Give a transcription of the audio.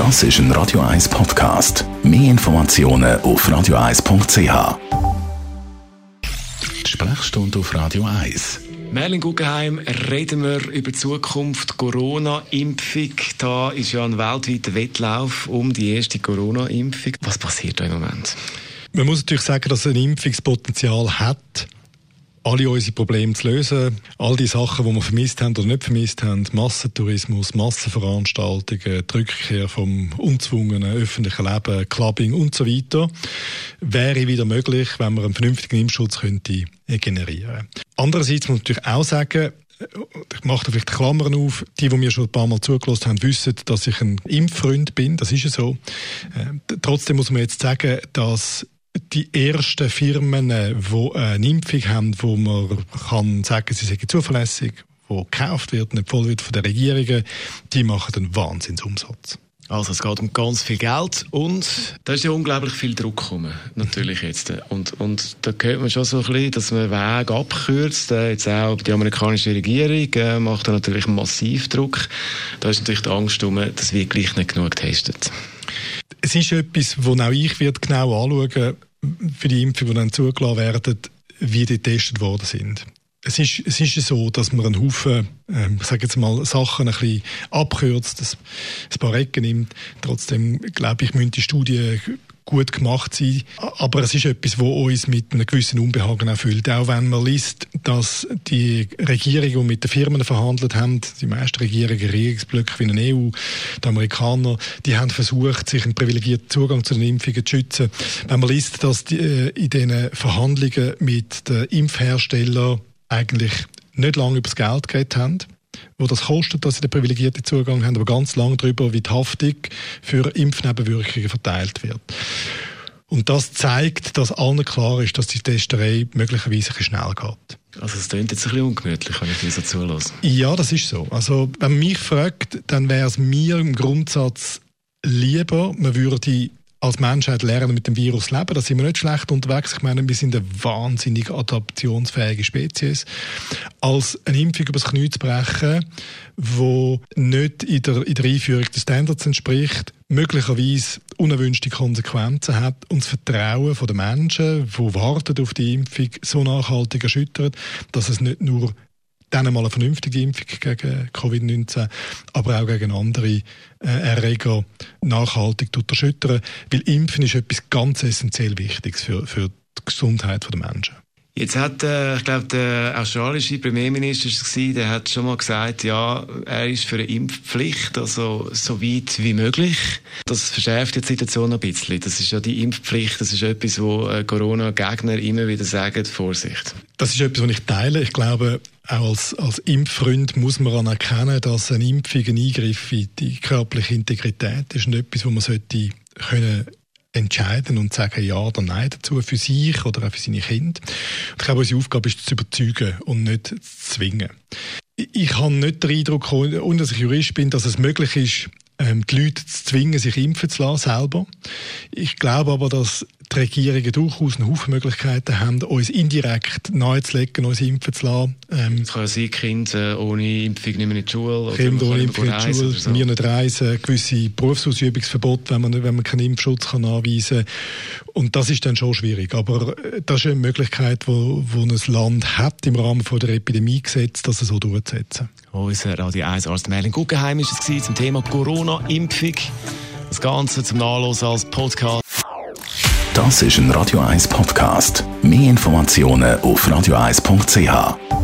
Das ist ein Radio 1 Podcast. Mehr Informationen auf radio1.ch. Sprechstunde auf Radio 1. Merlin Guggenheim, reden wir über die Zukunft Corona-Impfung. Da ist ja ein weltweiter Wettlauf um die erste Corona-Impfung. Was passiert da im Moment? Man muss natürlich sagen, dass es ein Impfungspotenzial hat alle unsere Probleme zu lösen. All die Sachen, die wir vermisst haben oder nicht vermisst haben, Massentourismus, Massenveranstaltungen, die Rückkehr vom unzwungenen öffentlichen Leben, Clubbing und so weiter, wäre wieder möglich, wenn wir einen vernünftigen Impfschutz könnte generieren Andererseits muss man natürlich auch sagen, ich mache da vielleicht Klammern auf. Die, die mir schon ein paar Mal zugelassen haben, wissen, dass ich ein Impffreund bin. Das ist ja so. Äh, trotzdem muss man jetzt sagen, dass die ersten Firmen, die äh, eine Impfung haben, wo man kann sagen, sie sind zuverlässig, wo gekauft wird, nicht voll wird von den Regierungen, die machen einen Wahnsinnsumsatz. Also es geht um ganz viel Geld und da ist ja unglaublich viel Druck gekommen, natürlich jetzt. Und, und da hört man schon so ein bisschen, dass man Weg abkürzt. Äh, jetzt auch die amerikanische Regierung äh, macht da natürlich massiv Druck. Da ist natürlich die Angst um, dass wir gleich nicht genug getestet es ist etwas, wo auch ich wird genau anschauen für die Impfungen, die dann zugelassen werden, wie die getestet worden sind. Es ist, es ist so, dass man einen Haufen, äh, ich sage jetzt mal, Sachen ein bisschen abkürzt, ein paar Ecken nimmt. Trotzdem, glaube ich, müssen die Studien gut gemacht sein. Aber es ist etwas, was uns mit einem gewissen Unbehagen erfüllt. Auch wenn man liest, dass die Regierungen, die mit den Firmen verhandelt haben, die meisten Regierungen, Regierungsblöcke wie eine EU, die Amerikaner, die haben versucht, sich einen privilegierten Zugang zu den Impfungen zu schützen. Wenn man liest, dass die, äh, in diesen Verhandlungen mit den Impfherstellern eigentlich nicht lange über das Geld geredet haben, wo das kostet, dass sie den privilegierten Zugang haben, aber ganz lange darüber, wie die Haftung für Impfnebenwirkungen verteilt wird. Und das zeigt, dass allen klar ist, dass die Testerei möglicherweise ein schnell geht. Also es klingt jetzt ein bisschen ungemütlich, wenn ich dir so zulasse. Ja, das ist so. Also wenn man mich fragt, dann wäre es mir im Grundsatz lieber, man würde als Menschheit lernen, mit dem Virus leben. Da sind wir nicht schlecht unterwegs. Ich meine, wir sind eine wahnsinnig adaptionsfähige Spezies. Als eine Impfung übers Knie zu brechen, wo nicht in der, in der Einführung des Standards entspricht, möglicherweise unerwünschte Konsequenzen hat und das Vertrauen der Menschen, die warten auf die Impfung, so nachhaltig erschüttert, dass es nicht nur dann mal eine vernünftige Impfung gegen Covid-19, aber auch gegen andere äh, Erreger nachhaltig erschüttern. Weil Impfen ist etwas ganz essentiell Wichtiges für, für die Gesundheit der Menschen. Jetzt hat, äh, ich glaube, der australische Premierminister war, der hat schon mal gesagt, ja, er ist für eine Impfpflicht, also so weit wie möglich. Das verschärft die Situation ein bisschen. Das ist ja die Impfpflicht, das ist etwas, wo äh, Corona-Gegner immer wieder sagen, Vorsicht. Das ist etwas, was ich teile. Ich glaube, auch als, als Impffreund muss man anerkennen, dass eine Impfung ein Eingriff in die körperliche Integrität ist und etwas, wo man sollte können entscheiden und sagen Ja oder Nein dazu für sich oder auch für seine Kinder. Ich glaube, unsere Aufgabe ist zu überzeugen und nicht zu zwingen. Ich habe nicht den Eindruck, ohne dass ich Jurist bin, dass es möglich ist, ähm, die Leute zu zwingen, sich impfen zu lassen selber. Ich glaube aber, dass die Regierungen durchaus einen Haufen Möglichkeiten haben, uns indirekt nahezulegen, uns impfen zu lassen. Ähm, es kann ja sein, Kinder ohne Impfung nicht mehr in die Schule. Kinder ohne Impfung in die Schule, so. wir nicht reisen, gewisse Berufsausübungsverbote, wenn man, wenn man keinen Impfschutz kann anweisen kann. Und das ist dann schon schwierig. Aber äh, das ist eine Möglichkeit, wo, wo ein Land hat, im Rahmen von der Epidemiegesetz, das so durchzusetzen. Unser Radio 1 Arzt Merlin Guggenheim ist es zum Thema Corona-Impfung. Das Ganze zum Nachlesen als Podcast. Das ist ein Radio 1 Podcast. Mehr Informationen auf radio1.ch.